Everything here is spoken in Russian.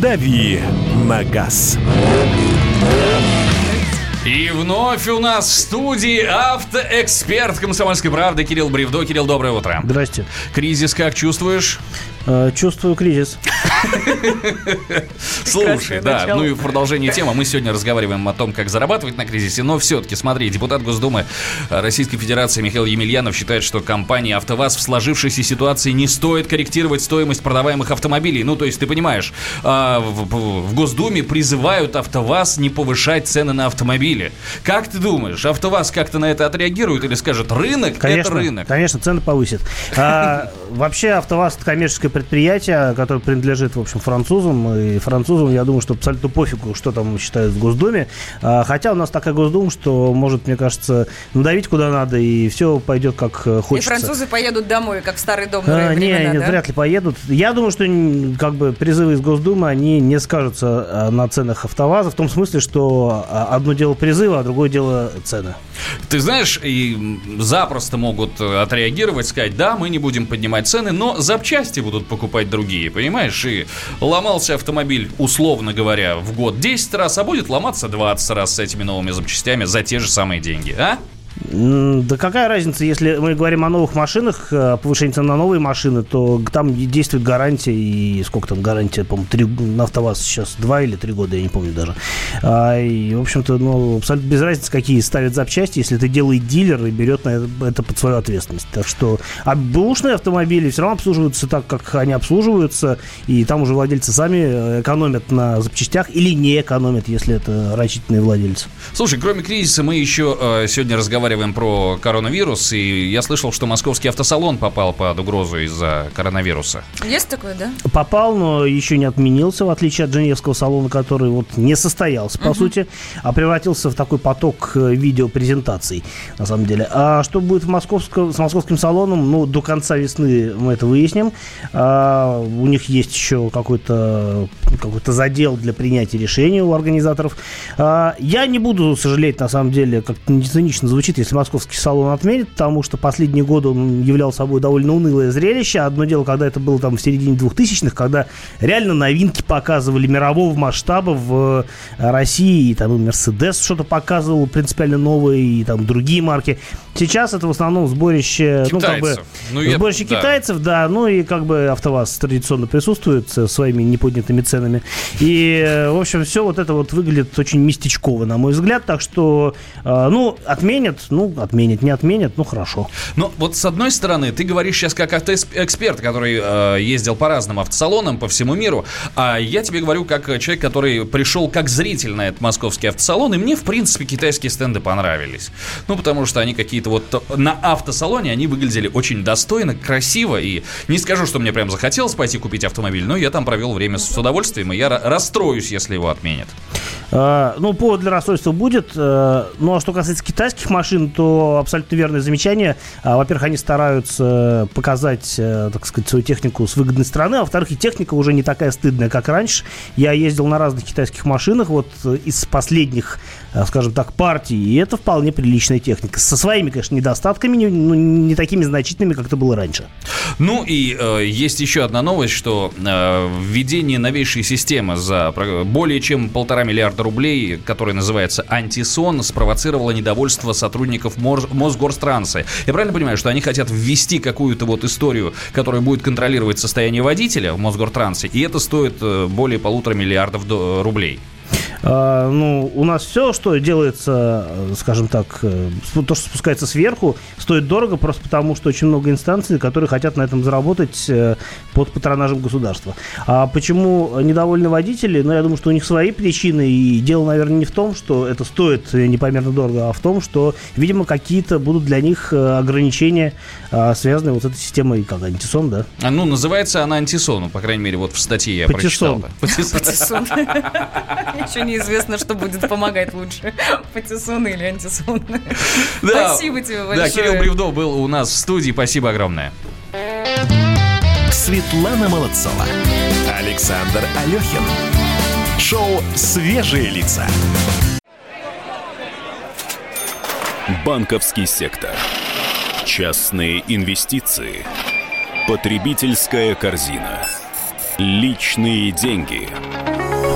«Дави на газ». И вновь у нас в студии автоэксперт комсомольской правды Кирилл Бревдо. Кирилл, доброе утро. Здрасте. Кризис как чувствуешь? Э, чувствую кризис. Слушай, да, ну и в продолжении темы мы сегодня разговариваем о том, как зарабатывать на кризисе, но все-таки, смотри, депутат Госдумы Российской Федерации Михаил Емельянов считает, что компании «АвтоВАЗ» в сложившейся ситуации не стоит корректировать стоимость продаваемых автомобилей. Ну, то есть, ты понимаешь, а, в Госдуме призывают «АвтоВАЗ» не повышать цены на автомобили. Как ты думаешь, «АвтоВАЗ» как-то на это отреагирует или скажет, рынок – это рынок? Конечно, цены повысит. Вообще, «АвтоВАЗ» – это коммерческая предприятие, которое принадлежит, в общем, французам. И французам, я думаю, что абсолютно пофигу, что там считают в Госдуме. А, хотя у нас такая Госдума, что может, мне кажется, надавить куда надо, и все пойдет как э, хочется. И французы поедут домой, как в старый дом. А, не, времена, не, да? вряд ли поедут. Я думаю, что как бы призывы из Госдумы, они не скажутся а, на ценах АвтоВАЗа, в том смысле, что а, одно дело призыва, а другое дело цены. Ты знаешь, и запросто могут отреагировать, сказать, да, мы не будем поднимать цены, но запчасти будут покупать другие, понимаешь? И ломался автомобиль, условно говоря, в год 10 раз, а будет ломаться 20 раз с этими новыми запчастями за те же самые деньги, а? Да какая разница, если мы говорим о новых машинах, э, повышение цен на новые машины, то там действует гарантия, и сколько там гарантия, по-моему, три, на АвтоВАЗ сейчас два или три года, я не помню даже. А, и, в общем-то, ну, абсолютно без разницы, какие ставят запчасти, если это делает дилер и берет на это, это под свою ответственность. Так что, а бэушные автомобили все равно обслуживаются так, как они обслуживаются, и там уже владельцы сами э, экономят на запчастях или не экономят, если это рачительные владельцы. Слушай, кроме кризиса, мы еще э, сегодня разговаривали разговариваем про коронавирус, и я слышал, что московский автосалон попал под угрозу из-за коронавируса. Есть такое, да? Попал, но еще не отменился, в отличие от Женевского салона, который вот не состоялся, по угу. сути, а превратился в такой поток э, видеопрезентаций, на самом деле. А что будет в московском, с московским салоном, ну, до конца весны мы это выясним. А, у них есть еще какой-то какой задел для принятия решений у организаторов. А, я не буду сожалеть, на самом деле, как не цинично звучит, если московский салон отменит, потому что последние годы он являл собой довольно унылое зрелище. Одно дело, когда это было там в середине 2000-х, когда реально новинки показывали мирового масштаба в э, России, и там и Mercedes что-то показывал принципиально новые, и там другие марки. Сейчас это в основном сборище, китайцев. ну, как бы, ну, сборище я, китайцев, да. да, ну и как бы АвтоВАЗ традиционно присутствует со своими неподнятыми ценами. И, э, в общем, все вот это вот выглядит очень местечково, на мой взгляд, так что, э, ну, отменят, ну, отменят, не отменят, ну, хорошо. Ну, вот с одной стороны, ты говоришь сейчас как автоэксперт, который э, ездил по разным автосалонам по всему миру, а я тебе говорю как человек, который пришел как зритель на этот московский автосалон, и мне, в принципе, китайские стенды понравились. Ну, потому что они какие-то вот на автосалоне, они выглядели очень достойно, красиво, и не скажу, что мне прям захотелось пойти купить автомобиль, но я там провел время с удовольствием, и я расстроюсь, если его отменят. А, ну, повод для расстройства будет. А, ну, а что касается китайских машин, то абсолютно верное замечание. А, во-первых, они стараются показать, а, так сказать, свою технику с выгодной стороны, а во-вторых, и техника уже не такая стыдная, как раньше. Я ездил на разных китайских машинах, вот из последних, скажем так, партий, и это вполне приличная техника. Со своими, конечно, недостатками, не, ну, не такими значительными, как это было раньше. Ну и э, есть еще одна новость, что э, введение новейшей системы за более чем полтора миллиарда рублей, которая называется «Антисон», спровоцировала недовольство сотрудников Мосгорстранса. Я правильно понимаю, что они хотят ввести какую-то вот историю, которая будет контролировать состояние водителя в Мосгортрансе, и это стоит э, более полутора миллиардов рублей? А, ну, у нас все, что делается, скажем так, э, то, что спускается сверху, стоит дорого просто потому, что очень много инстанций, которые хотят на этом заработать э, под патронажем государства. А почему недовольны водители? Ну, я думаю, что у них свои причины, и дело, наверное, не в том, что это стоит непомерно дорого, а в том, что, видимо, какие-то будут для них э, ограничения, связанные вот с этой системой, как антисон, да? А, ну, называется она антисон, по крайней мере, вот в статье я Патиссон. прочитал. Патиссон. Еще неизвестно, что будет помогать лучше. Патиссон или антисон. Спасибо тебе большое. Да, Кирилл Бревдов был у нас в студии. Спасибо огромное. Светлана Молодцова. Александр Алехин. Шоу «Свежие лица». Банковский сектор. Частные инвестиции. Потребительская корзина. Личные деньги.